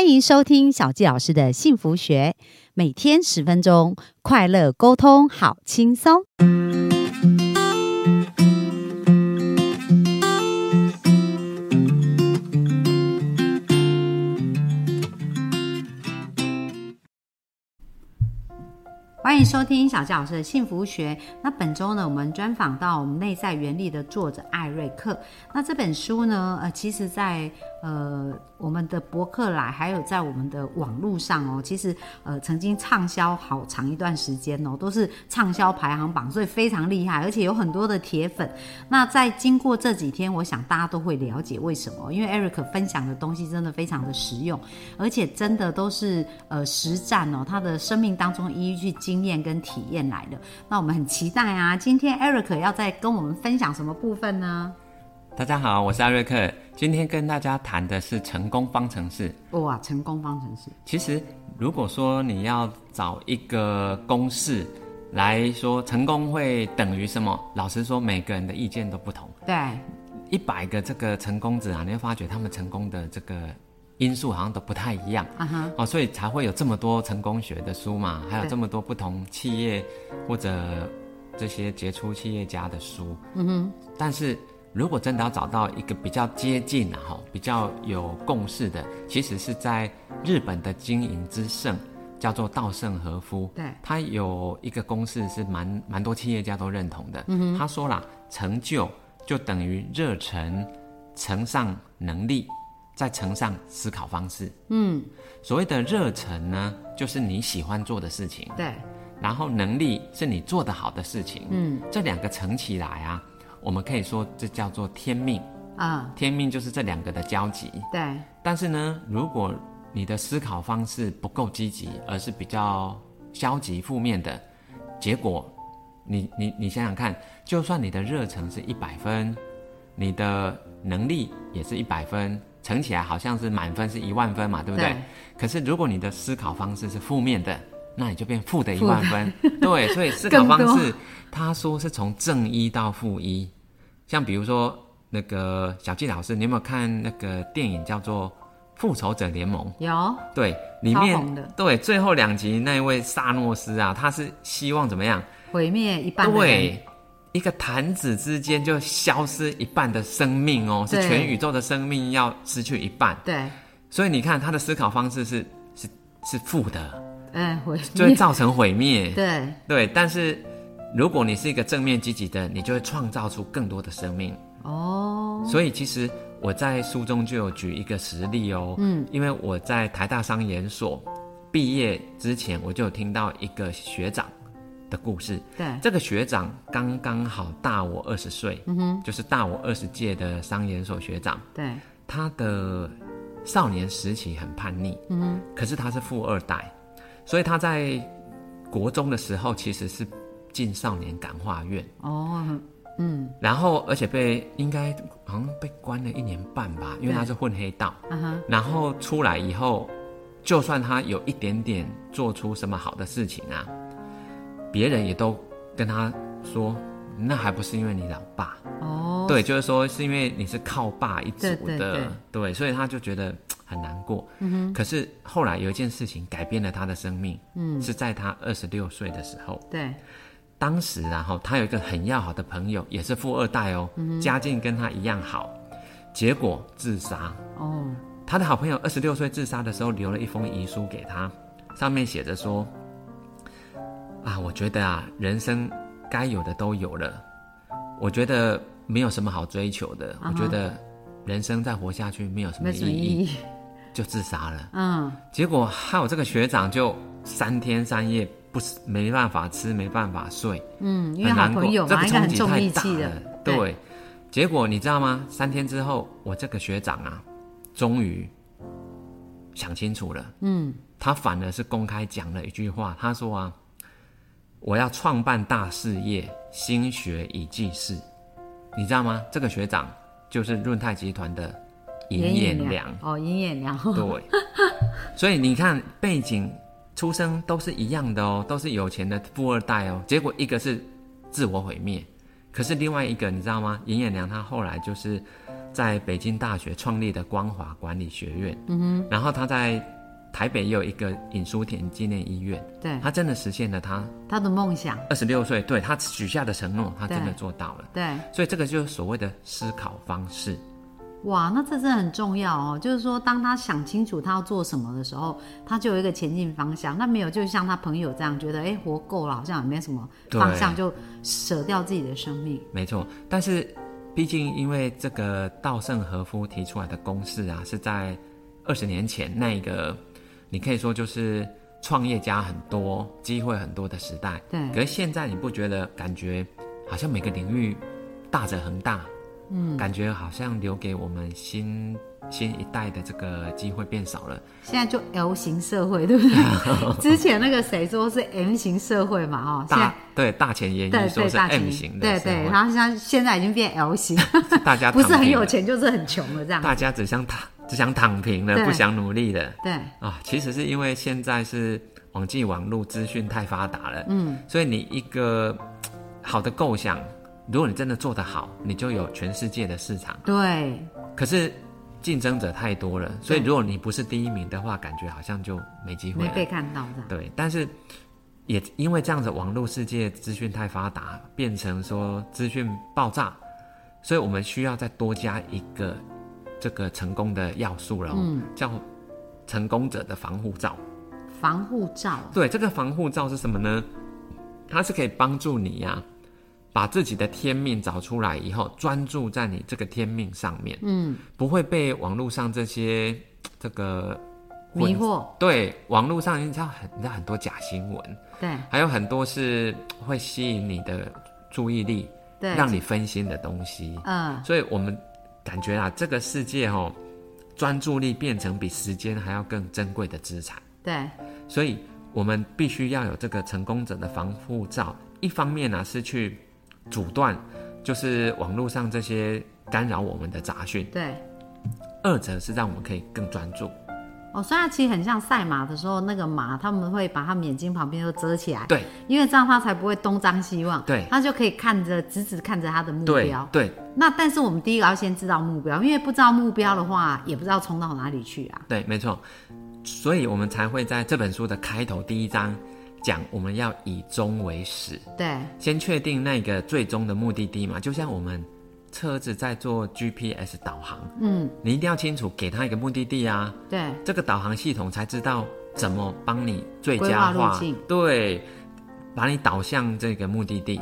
欢迎收听小纪老师的幸福学，每天十分钟，快乐沟通，好轻松。欢迎收听小纪老师的幸福学。那本周呢，我们专访到我们内在原理的作者艾瑞克。那这本书呢，呃，其实在呃我们的博客来，还有在我们的网络上哦，其实呃曾经畅销好长一段时间哦，都是畅销排行榜，所以非常厉害，而且有很多的铁粉。那在经过这几天，我想大家都会了解为什么，因为艾瑞克分享的东西真的非常的实用，而且真的都是呃实战哦，他的生命当中一一去经验跟体验来的。那我们很期待啊，今天艾瑞克要再跟我们分享什么部分呢？大家好，我是艾瑞克，今天跟大家谈的是成功方程式。哇，成功方程式。其实，如果说你要找一个公式来说，成功会等于什么？老实说，每个人的意见都不同。对，一百个这个成功者啊，你会发觉他们成功的这个因素好像都不太一样。啊哈，哦，所以才会有这么多成功学的书嘛，还有这么多不同企业或者这些杰出企业家的书。嗯哼，但是如果真的要找到一个比较接近啊，哈，比较有共识的，其实是在日本的经营之圣，叫做稻盛和夫。对他有一个公式是蛮蛮多企业家都认同的。嗯他说啦，成就就等于热忱乘上能力，再乘上思考方式。嗯，所谓的热忱呢，就是你喜欢做的事情，对，然后能力是你做得好的事情。嗯这两个乘起来啊，我们可以说这叫做天命。啊，天命就是这两个的交集。对，但是呢，如果你的思考方式不够积极，而是比较消极负面的，结果你你你想想看，就算你的热忱是一百分，你的能力也是一百分，乘起来好像是满分是一万分嘛，对不对？对可是如果你的思考方式是负面的，那你就变负的一万分。对，所以思考方式，他说是从正一到负一。像比如说那个小纪老师，你有没有看那个电影叫做《复仇者联盟》？有，对，里面对最后两集那一位萨诺斯啊，他是希望怎么样？毁灭一半。对，一个弹指之间就消失一半的生命哦，是全宇宙的生命要失去一半。对，所以你看他的思考方式是是是负的，嗯，毁就会。造成毁灭。对，对，但是如果你是一个正面积极的，你就会创造出更多的生命。哦，所以其实我在书中就有举一个实例哦，嗯，因为我在台大商研所毕业之前，我就有听到一个学长的故事。对，这个学长刚刚好大我二十岁，嗯哼，就是大我二十届的商研所学长。对，他的少年时期很叛逆，嗯哼，可是他是富二代，所以他在国中的时候其实是进少年感化院。哦，嗯，然后而且被应该好像被关了一年半吧，因为他是混黑道。然后出来以后，就算他有一点点做出什么好的事情啊，别人也都跟他说，那还不是因为你老爸？哦，对，就是说是因为你是靠爸一族的，对对对所以他就觉得很难过。可是后来有一件事情改变了他的生命，嗯，是在他二十六岁的时候。对，当时啊，哈，他有一个很要好的朋友，也是富二代哦，家境跟他一样好，结果自杀。哦，他的好朋友二十六岁自杀的时候，留了一封遗书给他，上面写着说：“啊，我觉得啊，人生该有的都有了，我觉得没有什么好追求的，我觉得人生再活下去没有什么意义。就自杀了。嗯，结果害我这个学长就三天三夜不是没办法吃，没办法睡。”嗯，因为很难过好朋友嘛，这冲击太大了对，结果你知道吗？三天之后，我这个学长啊，终于想清楚了。嗯，他反而是公开讲了一句话，他说啊，我要创办大事业，心学以济世。你知道吗？这个学长就是润泰集团的尹衍良。哦，尹衍良，对，所以你看背景出生都是一样的哦，都是有钱的富二代哦。结果一个是自我毁灭，可是另外一个你知道吗？尹衍良他后来就是在北京大学创立的光华管理学院，嗯哼，然后他在台北也有一个尹书田纪念医院，对，他真的实现了他他的梦想，二十六岁对他许下的承诺，他真的做到了。对，所以这个就是所谓的思考方式。哇，那这真的很重要哦。就是说，当他想清楚他要做什么的时候，他就有一个前进方向。那没有，就像他朋友这样觉得，哎，活够了，好像也没什么方向，就舍掉自己的生命。没错，但是毕竟因为这个稻盛和夫提出来的公式啊，是在二十年前那一个，你可以说就是创业家很多、机会很多的时代。对。可是现在你不觉得感觉好像每个领域大者恒大？嗯，感觉好像留给我们新新一代的这个机会变少了。现在就 L 型社会，对不对？之前那个谁说是 M 型社会嘛？哦，大对大前研一说是 M 型的，对对。然后像现在已经变 L 型，大家不是很有钱就是很穷了这样。大家只想躺只想躺平了，不想努力了。对啊，其实是因为现在是网际网络资讯太发达了，嗯，所以你一个好的构想。如果你真的做得好，你就有全世界的市场。对。可是竞争者太多了，所以如果你不是第一名的话，感觉好像就没机会。没被看到的。对，但是也因为这样子，网络世界资讯太发达，变成说资讯爆炸，所以我们需要再多加一个这个成功的要素了，嗯，叫成功者的防护罩。防护罩。对，这个防护罩是什么呢？它是可以帮助你呀。把自己的天命找出来以后，专注在你这个天命上面，嗯，不会被网络上这些这个迷惑。对，网络上你知道很，你知道很多假新闻，对，还有很多是会吸引你的注意力，对，让你分心的东西，嗯，所以我们感觉啊，这个世界哦，专注力变成比时间还要更珍贵的资产，对，所以我们必须要有这个成功者的防护罩，一方面呢是去。阻断就是网络上这些干扰我们的杂讯，对。二者是让我们可以更专注。哦，所以它其实很像赛马的时候，那个马他们会把他们眼睛旁边都遮起来，对，因为这样他才不会东张西望，对，他就可以看着直直看着他的目标，对。那但是我们第一个要先知道目标，因为不知道目标的话，也不知道冲到哪里去啊。对，没错。所以我们才会在这本书的开头第一章。讲我们要以终为始，对，先确定那个最终的目的地嘛。就像我们车子在做 GPS 导航，嗯，你一定要清楚给他一个目的地啊，对，这个导航系统才知道怎么帮你最佳化，对，把你导向这个目的地。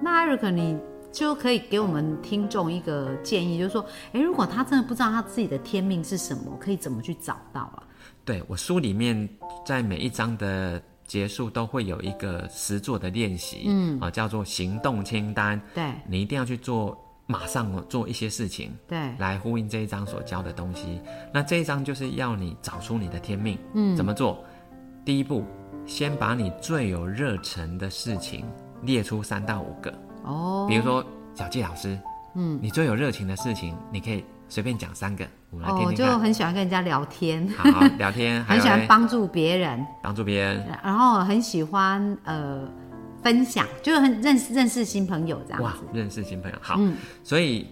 那艾瑞克，你就可以给我们听众一个建议，就是说，哎，如果他真的不知道他自己的天命是什么，可以怎么去找到啊？对我书里面在每一章的。结束都会有一个实做的练习，嗯，啊，叫做行动清单。对，你一定要去做，马上做一些事情，对，来呼应这一章所教的东西。那这一章就是要你找出你的天命，嗯，怎么做？第一步，先把你最有热忱的事情列出三到五个。哦，比如说小季老师，嗯，你最有热情的事情，你可以。随便讲三个，我们来听听。哦，就很喜欢跟人家聊天。好，聊天，很喜欢帮助别人，帮助别人。然后很喜欢呃分享，就是很认识认识新朋友这样子。哇，认识新朋友，好。嗯。所以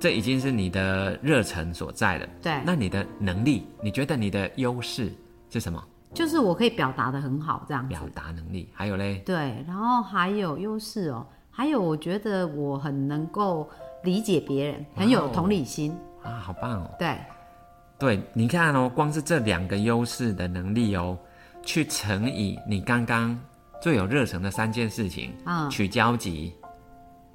这已经是你的热忱所在了。对。那你的能力，你觉得你的优势是什么？就是我可以表达的很好，这样子。表达能力，还有嘞？对，然后还有优势哦，还有我觉得我很能够理解别人，很有同理心。啊，好棒哦！对，对，你看哦，光是这两个优势的能力哦，去乘以你刚刚最有热忱的三件事情，啊，取交集，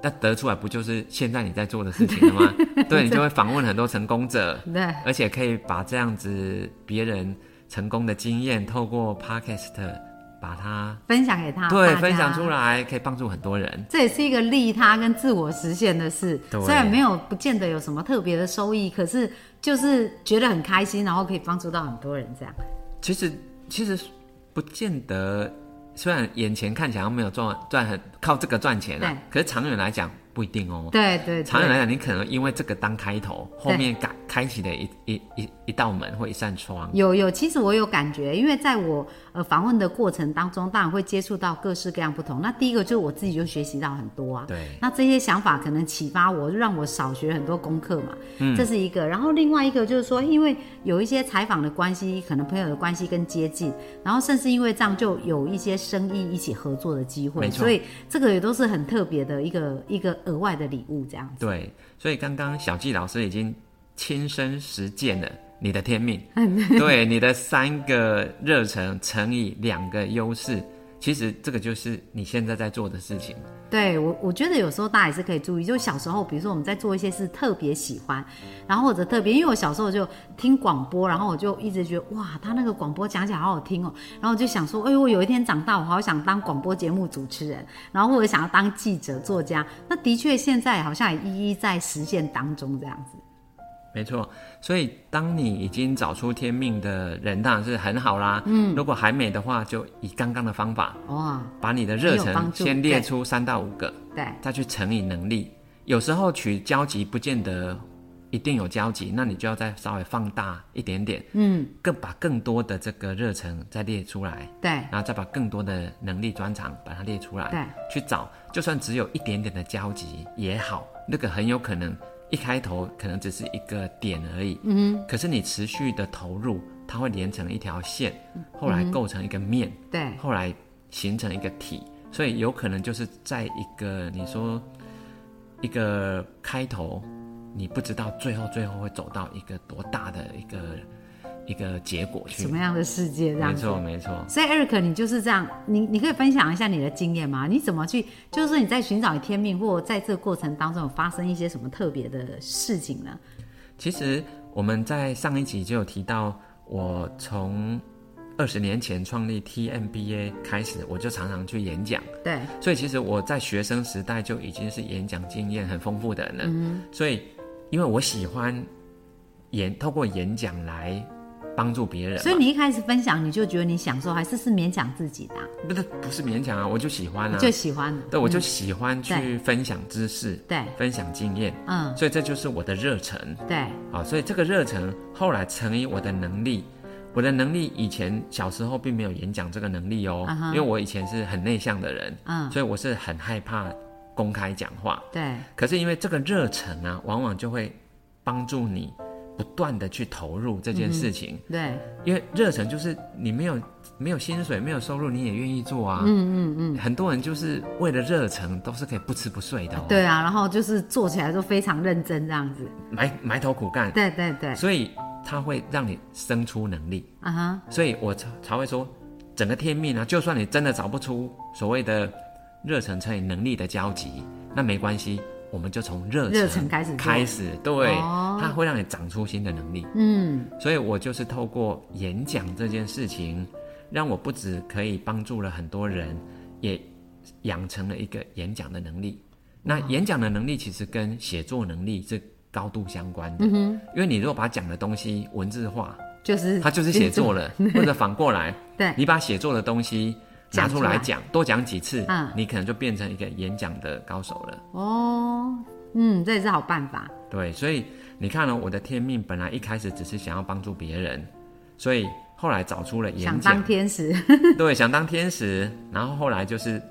那得出来不就是现在你在做的事情了吗？对，你就会访问很多成功者，对，而且可以把这样子别人成功的经验透过 podcast。把它分享给他，对，分享出来可以帮助很多人。这也是一个利他跟自我实现的事。虽然没有不见得有什么特别的收益，可是就是觉得很开心，然后可以帮助到很多人。这样，其实其实不见得，虽然眼前看起来没有赚赚很靠这个赚钱啊，可是长远来讲不一定哦。对对，长远来讲，你可能因为这个当开头，后面改开启的一一一一道门或一扇窗。有有，其实我有感觉，因为在我呃访问的过程当中，当然会接触到各式各样不同。那第一个就是我自己就学习到很多啊。对。那这些想法可能启发我，就让我少学很多功课嘛。嗯。这是一个，然后另外一个就是说，因为有一些采访的关系，可能朋友的关系更接近，然后甚至因为这样就有一些生意一起合作的机会。所以这个也都是很特别的一个一个额外的礼物，这样子。对。所以刚刚小纪老师已经亲身实践了你的天命，对你的三个热忱乘以两个优势，其实这个就是你现在在做的事情。对我，我觉得有时候大家也是可以注意，就小时候，比如说我们在做一些事特别喜欢，然后或者特别，因为我小时候就听广播，然后我就一直觉得哇，他那个广播讲起来好好听哦，然后我就想说，哎呦，我有一天长大，我好想当广播节目主持人，然后或者想要当记者、作家，那的确现在好像也一一在实现当中这样子。没错，所以当你已经找出天命的人，当然是很好啦。嗯，如果还没的话，就以刚刚的方法，哇，把你的热忱先列出三到五个，对，再去乘以能力。有时候取交集不见得一定有交集，那你就要再稍微放大一点点，嗯，更把更多的这个热忱再列出来，对，然后再把更多的能力专长把它列出来，对，去找，就算只有一点点的交集也好，那个很有可能。一开头可能只是一个点而已，嗯，可是你持续的投入，它会连成一条线，后来构成一个面，对，后来形成一个体，所以有可能就是在一个你说一个开头，你不知道最后最后会走到一个多大的一个。一个结果去什么样的世界这样？没错，没错。所以，Eric，你就是这样，你你可以分享一下你的经验吗？你怎么去，就是说你在寻找你天命，或在这个过程当中有发生一些什么特别的事情呢？其实我们在上一集就有提到，我从二十年前创立 TMBA 开始，我就常常去演讲。对。所以，其实我在学生时代就已经是演讲经验很丰富的人了。嗯。所以，因为我喜欢演，透过演讲来。帮助别人，所以你一开始分享，你就觉得你享受，还是是勉强自己的？不是，不是勉强啊，我就喜欢啊，就喜欢。对，我就喜欢去分享知识，对，分享经验，嗯，所以这就是我的热忱，对，啊，所以这个热忱后来成为我的能力。我的能力以前小时候并没有演讲这个能力哦，因为我以前是很内向的人，嗯，所以我是很害怕公开讲话，对。可是因为这个热忱啊，往往就会帮助你。不断的去投入这件事情，对，因为热忱就是你没有没有薪水没有收入你也愿意做啊，嗯嗯嗯，很多人就是为了热忱都是可以不吃不睡的，对啊，然后就是做起来都非常认真这样子，埋埋头苦干，对对对，所以它会让你生出能力。啊哈，所以我才才会说整个天命啊，就算你真的找不出所谓的热忱乘以能力的交集，那没关系。我们就从热热忱开始开始，对，它会让你长出新的能力。嗯，所以我就是透过演讲这件事情，让我不止可以帮助了很多人，也养成了一个演讲的能力。那演讲的能力其实跟写作能力是高度相关的。嗯，因为你如果把讲的东西文字化，就是它就是写作了，或者反过来，对，你把写作的东西。拿出来讲，多讲几次，嗯，你可能就变成一个演讲的高手了。哦，嗯，这也是好办法。对，所以你看呢，我的天命本来一开始只是想要帮助别人，所以后来找出了演讲。想当天使。对，想当天使，然后后来就是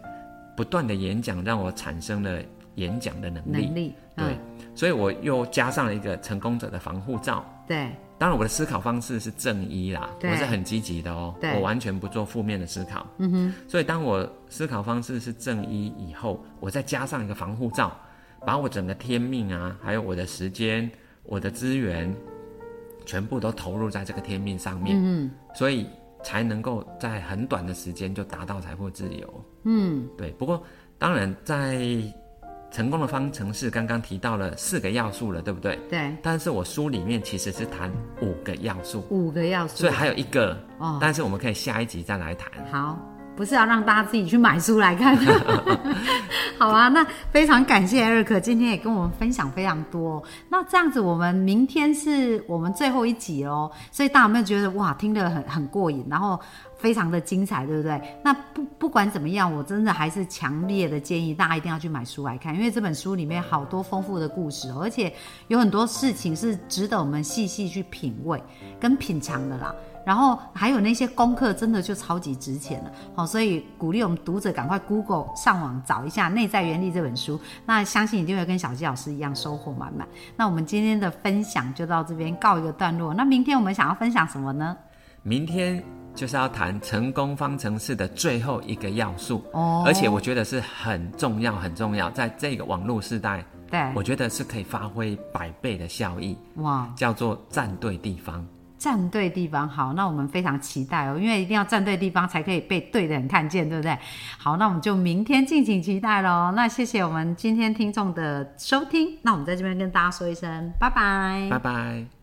不断的演讲，让我产生了演讲的能力。能力。对，所以我又加上了一个成功者的防护罩。对。当然，我的思考方式是正一啦，我是很积极的哦，我完全不做负面的思考。嗯哼，所以当我思考方式是正一以后，我再加上一个防护罩，把我整个天命啊，还有我的时间、我的资源，全部都投入在这个天命上面。嗯，所以才能够在很短的时间就达到财富自由。嗯，对。不过当然在。成功的方程式刚刚提到了四个要素了，对不对？对。但是我书里面其实是谈五个要素。五个要素。所以还有一个哦，但是我们可以下一集再来谈。好。不是要让大家自己去买书来看。好啊，那非常感谢艾瑞克今天也跟我们分享非常多。那这样子，我们明天是我们最后一集哦，所以大家有没有觉得哇，听得很很过瘾，然后非常的精彩，对不对？那不不管怎么样，我真的还是强烈的建议大家一定要去买书来看，因为这本书里面好多丰富的故事，而且有很多事情是值得我们细细去品味跟品尝的啦。然后还有那些功课，真的就超级值钱了。好，所以鼓励我们读者赶快 Google 上网找一下《内在原理》这本书，那相信一定会跟小鸡老师一样收获满满。那我们今天的分享就到这边告一个段落。那明天我们想要分享什么呢？明天就是要谈成功方程式的最后一个要素哦，而且我觉得是很重要、很重要，在这个网络时代，对，我觉得是可以发挥百倍的效益。哇，叫做站对地方。站对地方，好，那我们非常期待哦，因为一定要站对地方才可以被对的人看见，对不对？好，那我们就明天敬请期待喽。那谢谢我们今天听众的收听，那我们在这边跟大家说一声拜拜，拜拜。